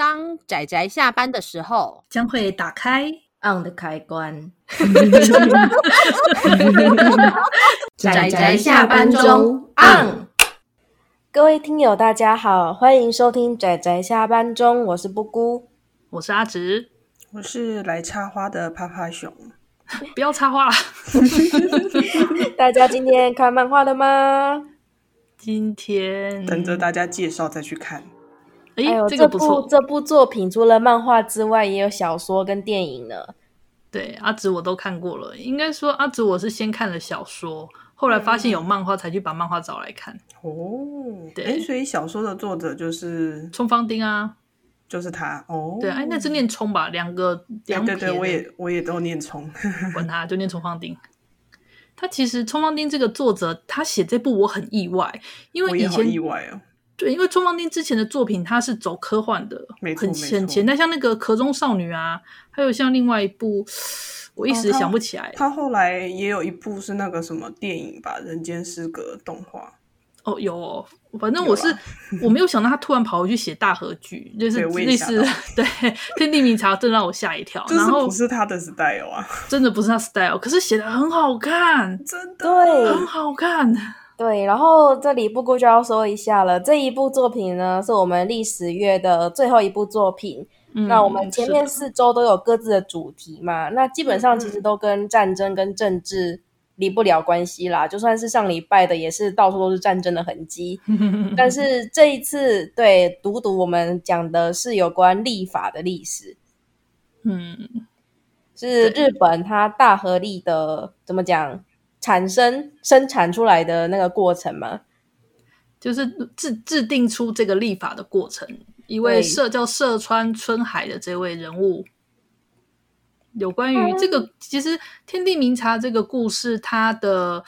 当仔仔下班的时候，将会打开 on 的开关。仔仔下班中 on。各位听友，大家好，欢迎收听仔仔下班中，我是布姑，我是阿直，我是来插花的趴趴熊。不要插话了。大家今天看漫画了吗？今天等着大家介绍再去看。哎，这个不错。这部这部作品除了漫画之外，也有小说跟电影呢。对，阿紫我都看过了。应该说，阿紫我是先看了小说，后来发现有漫画，才去把漫画找来看。哦，对，哎，所以小说的作者就是冲方丁啊，就是他。哦，对，哎，那是念冲吧？两个两对对，我也我也都念冲，管他，就念冲方丁。他其实冲方丁这个作者，他写这部我很意外，因为以前意外哦。对，因为冲方丁之前的作品他是走科幻的，没很很前。那像那个壳中少女啊，还有像另外一部，我一时想不起来。哦、他，他后来也有一部是那个什么电影吧，《人间失格》动画。哦，有哦，反正我是我没有想到他突然跑回去写大合剧，就是类似对《天地明察》，真让我吓一跳。然后不是他的 style 啊，真的不是他 style，可是写的很好看，真的对，很好看。对，然后这里不过就要说一下了，这一部作品呢是我们历史月的最后一部作品。嗯、那我们前面四周都有各自的主题嘛，那基本上其实都跟战争跟政治离不了关系啦。就算是上礼拜的，也是到处都是战争的痕迹。但是这一次，对，读读我们讲的是有关立法的历史。嗯，是日本它大和力的怎么讲？产生生产出来的那个过程吗？就是制制定出这个立法的过程。一位社叫社川春海的这位人物，有关于这个，嗯、其实天地明察这个故事，他的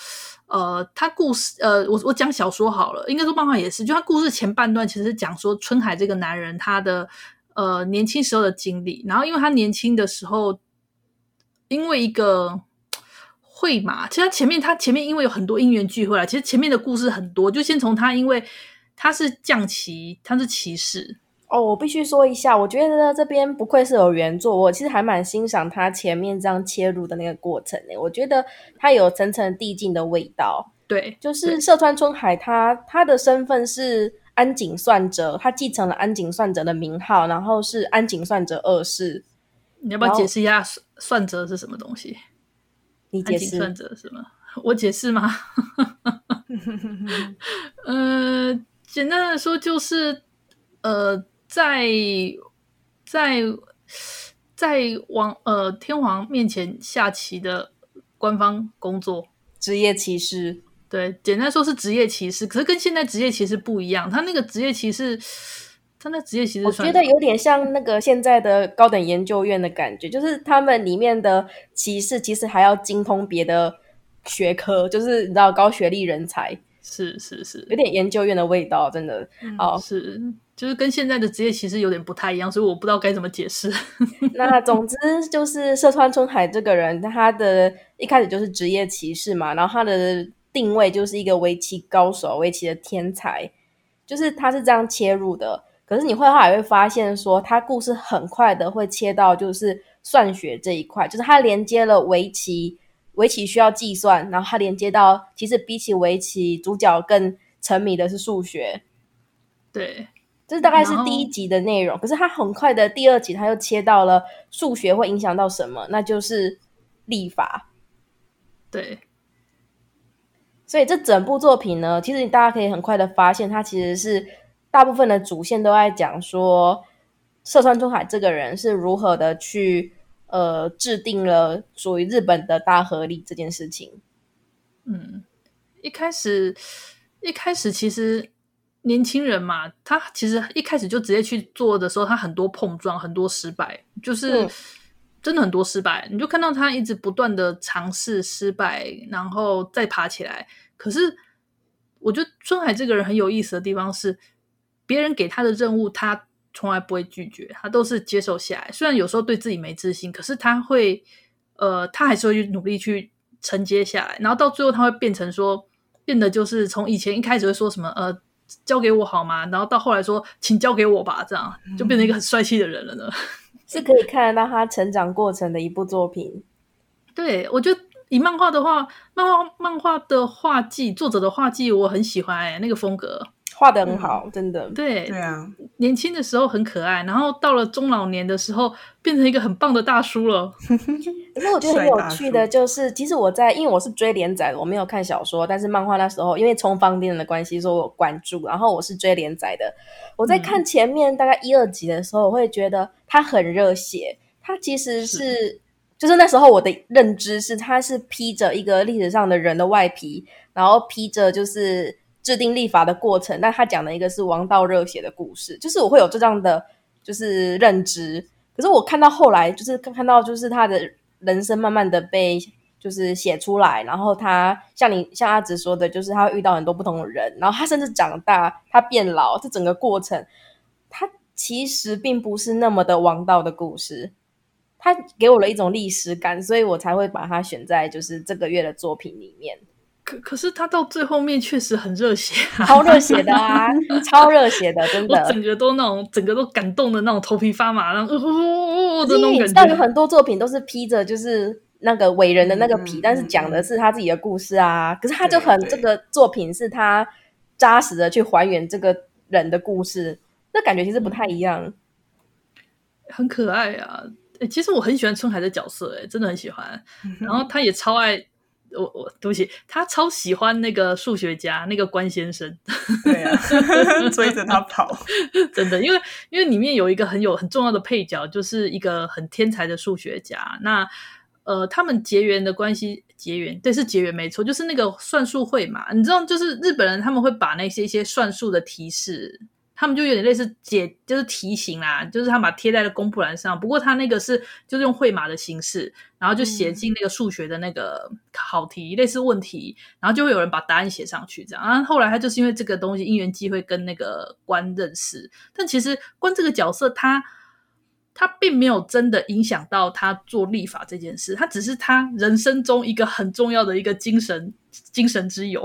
呃，他故事呃，我我讲小说好了，应该说漫画也是，就他故事前半段其实讲说春海这个男人他的呃年轻时候的经历，然后因为他年轻的时候，因为一个。会嘛？其实他前面，他前面因为有很多因缘聚会来，其实前面的故事很多。就先从他，因为他是将棋，他是骑士。哦，我必须说一下，我觉得这边不愧是有原作，我其实还蛮欣赏他前面这样切入的那个过程诶。我觉得他有层层递进的味道。对，就是社川春海他，他他的身份是安井算哲，他继承了安井算哲的名号，然后是安井算哲二世。你要不要解释一下算哲是什么东西？你解释算者是吗？我解释吗？呃，简单的说就是，呃，在在在王呃天皇面前下棋的官方工作，职业棋士。对，简单说是职业棋士，可是跟现在职业棋士不一样，他那个职业棋士。他那职业其实我觉得有点像那个现在的高等研究院的感觉，就是他们里面的歧士其实还要精通别的学科，就是你知道高学历人才，是是是，有点研究院的味道，真的。嗯、哦，是，就是跟现在的职业其实有点不太一样，所以我不知道该怎么解释。那总之就是社川春海这个人，他的一开始就是职业棋士嘛，然后他的定位就是一个围棋高手，围棋的天才，就是他是这样切入的。可是你会后来会发现，说它故事很快的会切到就是算学这一块，就是它连接了围棋，围棋需要计算，然后它连接到其实比起围棋，主角更沉迷的是数学。对，这大概是第一集的内容。可是他很快的第二集，他又切到了数学会影响到什么，那就是立法。对，所以这整部作品呢，其实大家可以很快的发现，它其实是。大部分的主线都在讲说，涉川春海这个人是如何的去呃制定了属于日本的大和立这件事情。嗯，一开始一开始其实年轻人嘛，他其实一开始就直接去做的时候，他很多碰撞，很多失败，就是真的很多失败。嗯、你就看到他一直不断的尝试失败，然后再爬起来。可是我觉得春海这个人很有意思的地方是。别人给他的任务，他从来不会拒绝，他都是接受下来。虽然有时候对自己没自信，可是他会，呃，他还是会去努力去承接下来。然后到最后，他会变成说，变得就是从以前一开始会说什么，呃，交给我好吗？然后到后来说，请交给我吧，这样就变成一个很帅气的人了呢。是可以看得到他成长过程的一部作品。对，我觉得以漫画的话，漫画漫画的画技，作者的画技我很喜欢，哎，那个风格。画的很好，嗯、真的。对对啊，年轻的时候很可爱，然后到了中老年的时候，变成一个很棒的大叔了。可是我觉得很有趣的，就是其实我在，因为我是追连载的，我没有看小说，但是漫画那时候因为充方便的关系，所以我关注。然后我是追连载的，我在看前面大概一二集的时候，我会觉得他很热血。他其实是，是就是那时候我的认知是，他是披着一个历史上的人的外皮，然后披着就是。制定立法的过程，但他讲的一个是王道热血的故事，就是我会有这样的就是认知。可是我看到后来，就是看到就是他的人生慢慢的被就是写出来，然后他像你像阿直说的，就是他遇到很多不同的人，然后他甚至长大，他变老，这整个过程，他其实并不是那么的王道的故事。他给我了一种历史感，所以我才会把它选在就是这个月的作品里面。可可是他到最后面确实很热血，啊，超热血的啊，超热血的，真的，我整个都那种，整个都感动的那种，头皮发麻，然后呜呜呜的那种感觉。但有很多作品都是披着就是那个伟人的那个皮，嗯，但是讲的是他自己的故事啊。可是他就很这个作品是他扎实的去还原这个人的故事，那感觉其实不太一样，很可爱啊。欸，其实我很喜欢春海的角色，欸，哎，真的很喜欢。然后他也超爱。我我对不起，他超喜欢那个数学家那个关先生，对啊，追着他跑，真的，因为因为里面有一个很有很重要的配角，就是一个很天才的数学家。那呃，他们结缘的关系，结缘对是结缘没错，就是那个算术会嘛，你知道，就是日本人他们会把那些一些算术的提示。他们就有点类似解，就是题型啦，就是他把贴在了公布栏上。不过他那个是就是用绘马的形式，然后就写进那个数学的那个考题，嗯、类似问题，然后就会有人把答案写上去，这样。然后后来他就是因为这个东西因缘际会跟那个官认识，但其实关这个角色他。他并没有真的影响到他做立法这件事，他只是他人生中一个很重要的一个精神精神之友。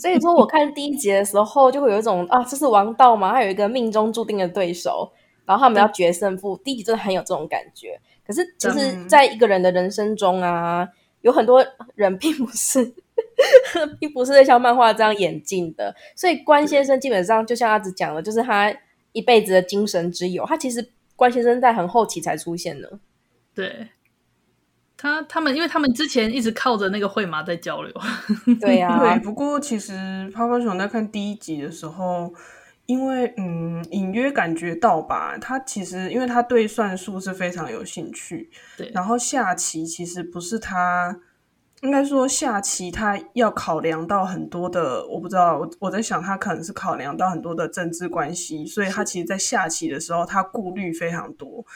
所以说，我看第一集的时候，就会有一种啊，这是王道吗？他有一个命中注定的对手，然后他们要决胜负。第一集真的很有这种感觉。可是，其实在一个人的人生中啊，有很多人并不是，并不是像漫画这样演进的。所以，关先生基本上就像阿紫讲的，就是他一辈子的精神之友。他其实。关先生在很后期才出现的，对他他们，因为他们之前一直靠着那个会马在交流，对呀、啊，对。不过其实泡泡熊在看第一集的时候，因为嗯，隐约感觉到吧，他其实因为他对算术是非常有兴趣，对。然后下棋其实不是他。应该说下棋，他要考量到很多的，我不知道，我我在想，他可能是考量到很多的政治关系，所以他其实，在下棋的时候，他顾虑非常多。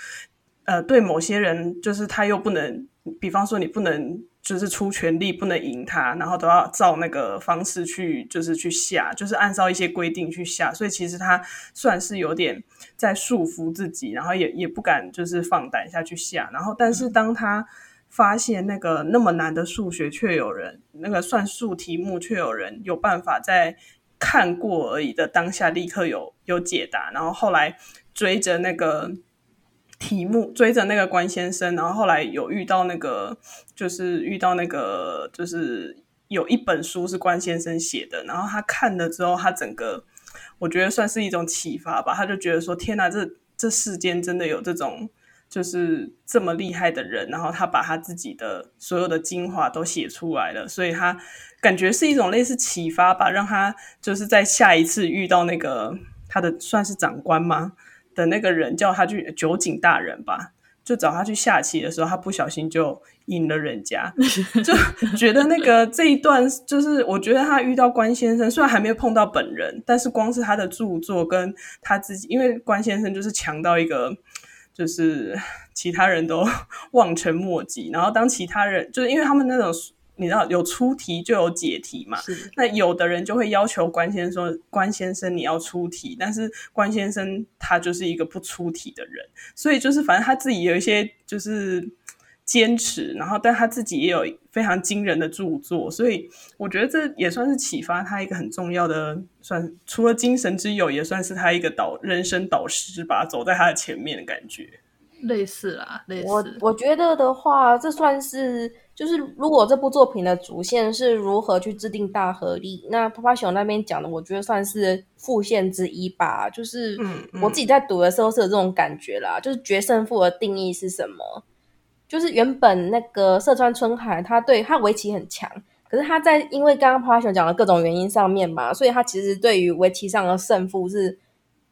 呃，对某些人，就是他又不能，比方说你不能，就是出全力不能赢他，然后都要照那个方式去，就是去下，就是按照一些规定去下。所以其实他算是有点在束缚自己，然后也也不敢就是放胆下去下。然后，但是当他。嗯发现那个那么难的数学，却有人那个算术题目，却有人有办法在看过而已的当下立刻有有解答，然后后来追着那个题目，追着那个关先生，然后后来有遇到那个，就是遇到那个，就是有一本书是关先生写的，然后他看了之后，他整个我觉得算是一种启发吧，他就觉得说：天哪，这这世间真的有这种。就是这么厉害的人，然后他把他自己的所有的精华都写出来了，所以他感觉是一种类似启发吧，让他就是在下一次遇到那个他的算是长官吗的那个人，叫他去酒井大人吧，就找他去下棋的时候，他不小心就赢了人家，就觉得那个这一段就是我觉得他遇到关先生，虽然还没有碰到本人，但是光是他的著作跟他自己，因为关先生就是强到一个。就是 其他人都 望尘莫及，然后当其他人就是因为他们那种你知道有出题就有解题嘛，那有的人就会要求关先生，关先生你要出题，但是关先生他就是一个不出题的人，所以就是反正他自己有一些就是坚持，然后但他自己也有非常惊人的著作，所以我觉得这也算是启发他一个很重要的，算除了精神之友，也算是他一个导人生导师吧，走在他的前面的感觉。类似啦，类似。我我觉得的话，这算是就是如果这部作品的主线是如何去制定大合力，那趴趴熊那边讲的，我觉得算是副线之一吧。就是我自己在读的时候是有这种感觉啦，嗯嗯、就是决胜负的定义是什么？就是原本那个社川春海，他对他围棋很强，可是他在因为刚刚趴趴熊讲的各种原因上面嘛，所以他其实对于围棋上的胜负是，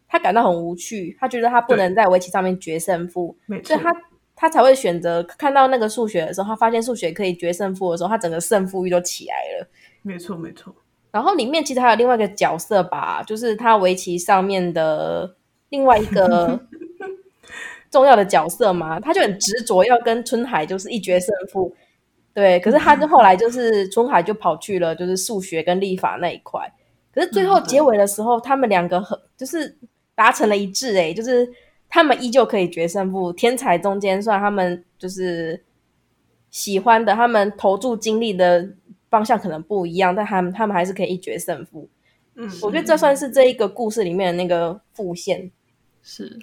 他感到很无趣，他觉得他不能在围棋上面决胜负，所以他他才会选择看到那个数学的时候，他发现数学可以决胜负的时候，他整个胜负欲都起来了。没错，没错。然后里面其实还有另外一个角色吧，就是他围棋上面的另外一个。重要的角色嘛，他就很执着要跟春海就是一决胜负，对。可是他就后来就是春海就跑去了就是数学跟立法那一块，可是最后结尾的时候，他们两个很就是达成了一致，哎，就是他们依旧可以决胜负。天才中间算他们就是喜欢的，他们投注精力的方向可能不一样，但他们他们还是可以一决胜负。嗯，我觉得这算是这一个故事里面的那个副线，是。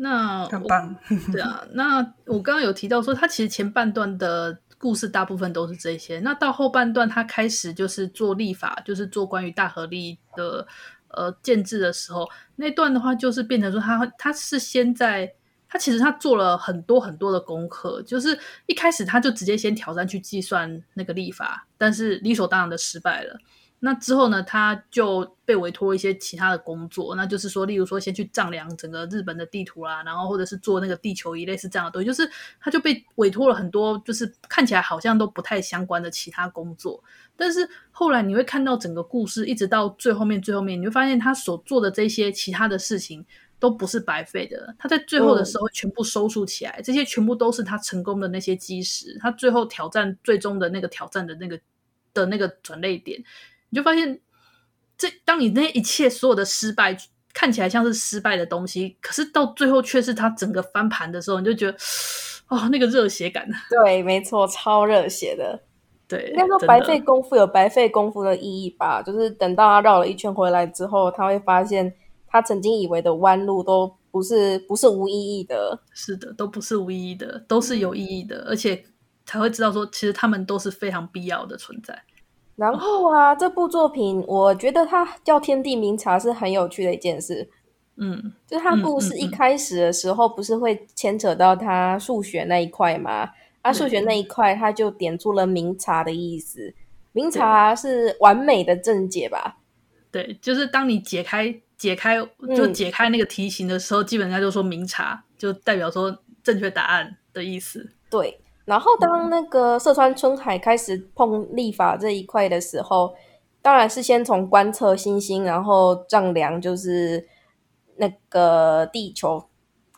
那很棒，对啊。那我刚刚有提到说，他其实前半段的故事大部分都是这些。那到后半段，他开始就是做立法，就是做关于大合力的呃建制的时候，那段的话就是变成说他，他他是先在他其实他做了很多很多的功课，就是一开始他就直接先挑战去计算那个立法，但是理所当然的失败了。那之后呢，他就被委托一些其他的工作，那就是说，例如说，先去丈量整个日本的地图啦，然后或者是做那个地球仪类似这样的东西，就是他就被委托了很多，就是看起来好像都不太相关的其他工作。但是后来你会看到整个故事，一直到最后面，最后面你会发现他所做的这些其他的事情都不是白费的。他在最后的时候全部收束起来，嗯、这些全部都是他成功的那些基石。他最后挑战最终的那个挑战的那个的那个转捩点。你就发现，这当你那一切所有的失败看起来像是失败的东西，可是到最后却是他整个翻盘的时候，你就觉得，哦，那个热血感。对，没错，超热血的。对，应该说白费功夫有白费功夫的意义吧。就是等到他绕了一圈回来之后，他会发现他曾经以为的弯路都不是不是无意义的。是的，都不是无意义的，都是有意义的，而且才会知道说，其实他们都是非常必要的存在。然后啊，这部作品我觉得它叫《天地明察》是很有趣的一件事。嗯，就是它故事一开始的时候，不是会牵扯到它数学那一块吗？嗯、啊，数学那一块，它就点出了“明察”的意思。明察是完美的正解吧？对，就是当你解开解开就解开那个题型的时候，嗯、基本上就说“明察”，就代表说正确答案的意思。对。然后，当那个社川春海开始碰立法这一块的时候，当然是先从观测星星，然后丈量就是那个地球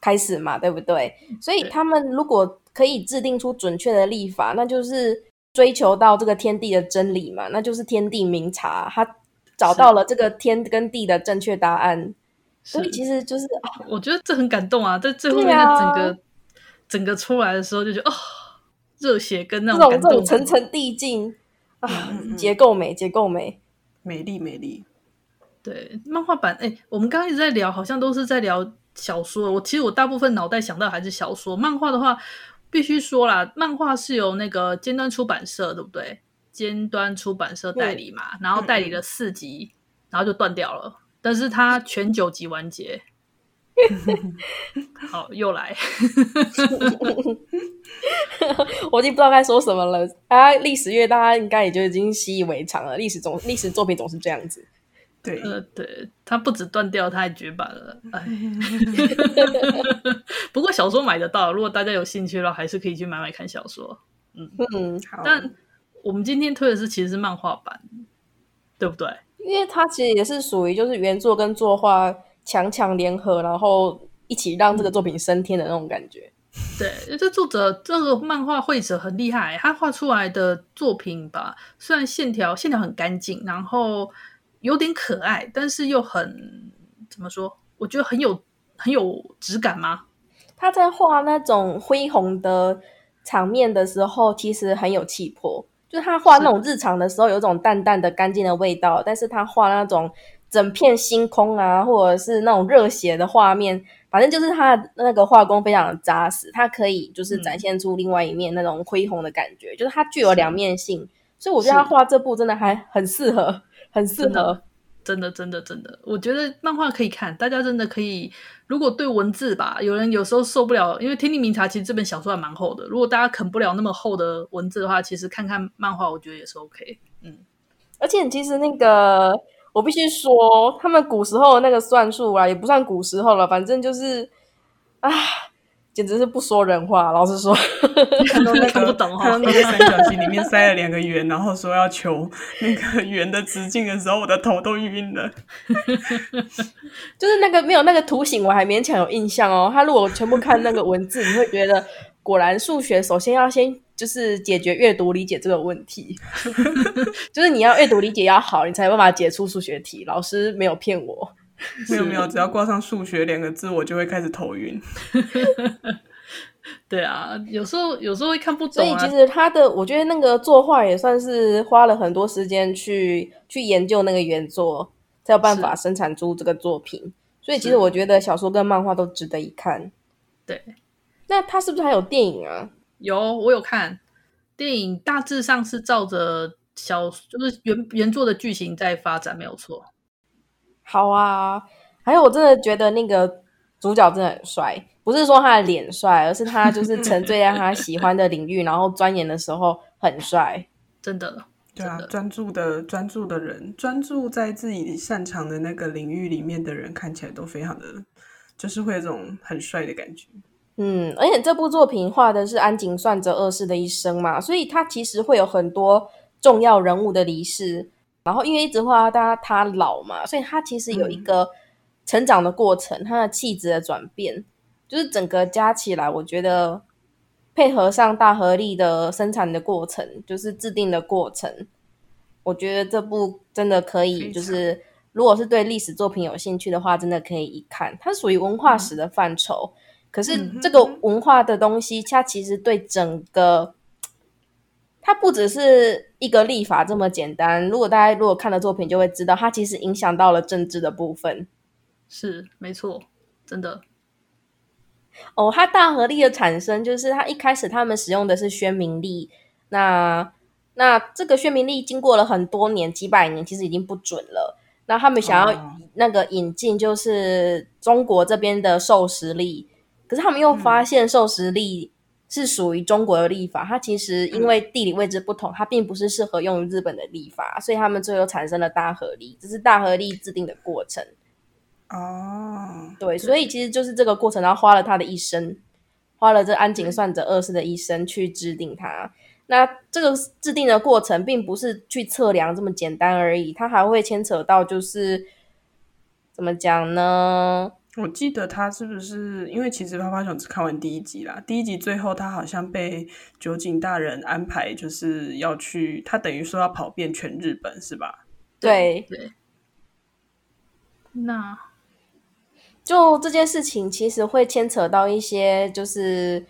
开始嘛，对不对？所以他们如果可以制定出准确的立法，那就是追求到这个天地的真理嘛，那就是天地明察，他找到了这个天跟地的正确答案。所以其实就是，我觉得这很感动啊，在最后面的整个、啊、整个出来的时候，就觉得哦。热血跟那种这种层层递进啊，结构美，结构美，美丽美丽。对，漫画版哎、欸，我们刚刚一直在聊，好像都是在聊小说。我其实我大部分脑袋想到还是小说。漫画的话，必须说啦，漫画是由那个尖端出版社，对不对？尖端出版社代理嘛，嗯、然后代理了四集，嗯、然后就断掉了。但是它全九集完结。好，又来。我已经不知道该说什么了。啊，历史乐大家应该也就已经习以为常了。历史总历史作品总是这样子。对，呃，对，它不止断掉，它还绝版了。哎，不过小说买得到，如果大家有兴趣的话，还是可以去买买看小说。嗯嗯，好。但我们今天推的是其实是漫画版，对不对？因为它其实也是属于就是原作跟作画强强联合，然后一起让这个作品升天的那种感觉。对，这作者这个漫画绘者很厉害，他画出来的作品吧，虽然线条线条很干净，然后有点可爱，但是又很怎么说？我觉得很有很有质感吗？他在画那种恢宏的场面的时候，其实很有气魄。就是他画那种日常的时候，有一种淡淡的干净的味道，但是他画那种整片星空啊，或者是那种热血的画面，反正就是他的那个画工非常的扎实，他可以就是展现出另外一面那种恢宏的感觉，嗯、就是它具有两面性，所以我觉得他画这部真的还很适合，很适合。真的，真的，真的，我觉得漫画可以看，大家真的可以。如果对文字吧，有人有时候受不了，因为《天地明察》其实这本小说还蛮厚的。如果大家啃不了那么厚的文字的话，其实看看漫画，我觉得也是 OK。嗯，而且其实那个，我必须说，他们古时候的那个算术啊，也不算古时候了，反正就是啊。简直是不说人话，老实说，看到那个看不懂，看到那个三角形里面塞了两个圆，然后说要求那个圆的直径的时候，我的头都晕了。就是那个没有那个图形，我还勉强有印象哦。他如果全部看那个文字，你会觉得果然数学首先要先就是解决阅读理解这个问题，就是你要阅读理解要好，你才有办法解出数学题。老师没有骗我。没有没有，只要挂上数学两个字，我就会开始头晕。对啊，有时候有时候会看不懂啊。所以其实他的，我觉得那个作画也算是花了很多时间去去研究那个原作，才有办法生产出这个作品。所以其实我觉得小说跟漫画都值得一看。对，那他是不是还有电影啊？有，我有看电影，大致上是照着小就是原原作的剧情在发展，没有错。好啊，还有我真的觉得那个主角真的很帅，不是说他的脸帅，而是他就是沉醉在他喜欢的领域，然后钻研的时候很帅，真的。对啊，专注的专注的人，专注在自己擅长的那个领域里面的人，看起来都非常的，就是会有种很帅的感觉。嗯，而且这部作品画的是安井算则二世的一生嘛，所以他其实会有很多重要人物的离世。然后因为一直画他他老嘛，所以他其实有一个成长的过程，嗯、他的气质的转变，就是整个加起来，我觉得配合上大合力的生产的过程，就是制定的过程，我觉得这部真的可以，就是如果是对历史作品有兴趣的话，真的可以一看。它属于文化史的范畴，嗯、可是这个文化的东西，它其实对整个。它不只是一个立法这么简单。如果大家如果看了作品，就会知道它其实影响到了政治的部分。是，没错，真的。哦，它大合力的产生，就是它一开始他们使用的是宣明历。那那这个宣明历经过了很多年，几百年，其实已经不准了。那他们想要那个引进，就是中国这边的授时历，可是他们又发现授时历。嗯是属于中国的历法，它其实因为地理位置不同，嗯、它并不是适合用于日本的历法，所以他们最后产生了大合力，这是大合力制定的过程。哦，对，所以其实就是这个过程，然后花了他的一生，花了这安井算者二世的一生去制定它。那这个制定的过程，并不是去测量这么简单而已，它还会牵扯到就是怎么讲呢？我记得他是不是因为其实趴趴熊只看完第一集啦？第一集最后他好像被酒井大人安排，就是要去，他等于说要跑遍全日本，是吧？对对。那就这件事情其实会牵扯到一些就是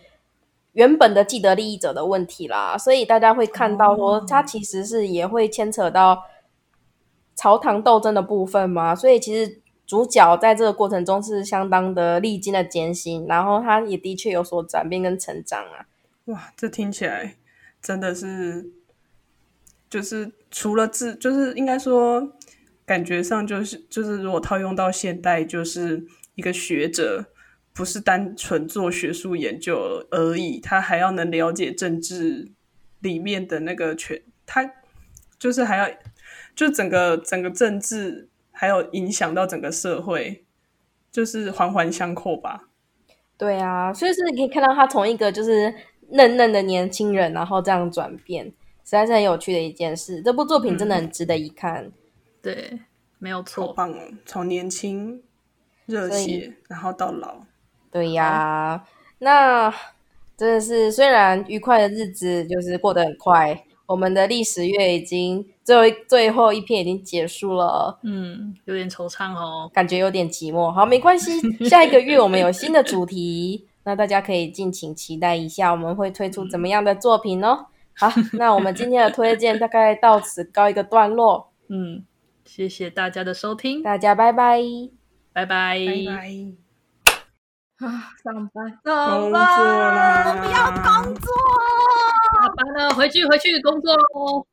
原本的既得利益者的问题啦，所以大家会看到说，他其实是也会牵扯到朝堂斗争的部分嘛，所以其实。主角在这个过程中是相当的历经了艰辛，然后他也的确有所转变跟成长啊。哇，这听起来真的是，就是除了字，就是应该说，感觉上就是就是，如果套用到现代，就是一个学者不是单纯做学术研究而已，他还要能了解政治里面的那个权，他就是还要就整个整个政治。还有影响到整个社会，就是环环相扣吧。对啊，所以是你可以看到他从一个就是嫩嫩的年轻人，然后这样转变，实在是很有趣的一件事。这部作品真的很值得一看。嗯、对，没有错，好棒哦！从年轻热血，然后到老。对呀、啊，那真的是虽然愉快的日子就是过得很快。我们的历史月已经最后最后一篇已经结束了，嗯，有点惆怅哦，感觉有点寂寞。好，没关系，下一个月我们有新的主题，那大家可以敬请期待一下，我们会推出怎么样的作品哦。好，那我们今天的推荐大概到此告一个段落。嗯，谢谢大家的收听，大家拜拜，拜拜，拜拜。啊，上班，工作啦！我不要工作，下班了，回去回去工作喽。